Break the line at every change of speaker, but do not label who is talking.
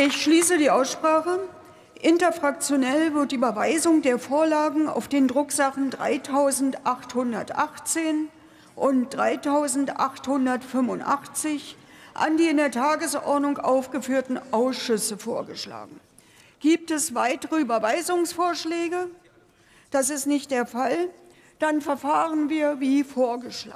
Ich schließe die Aussprache. Interfraktionell wird die Überweisung der Vorlagen auf den Drucksachen 3818 und 3885 an die in der Tagesordnung aufgeführten Ausschüsse vorgeschlagen. Gibt es weitere Überweisungsvorschläge? Das ist nicht der Fall. Dann verfahren wir wie vorgeschlagen.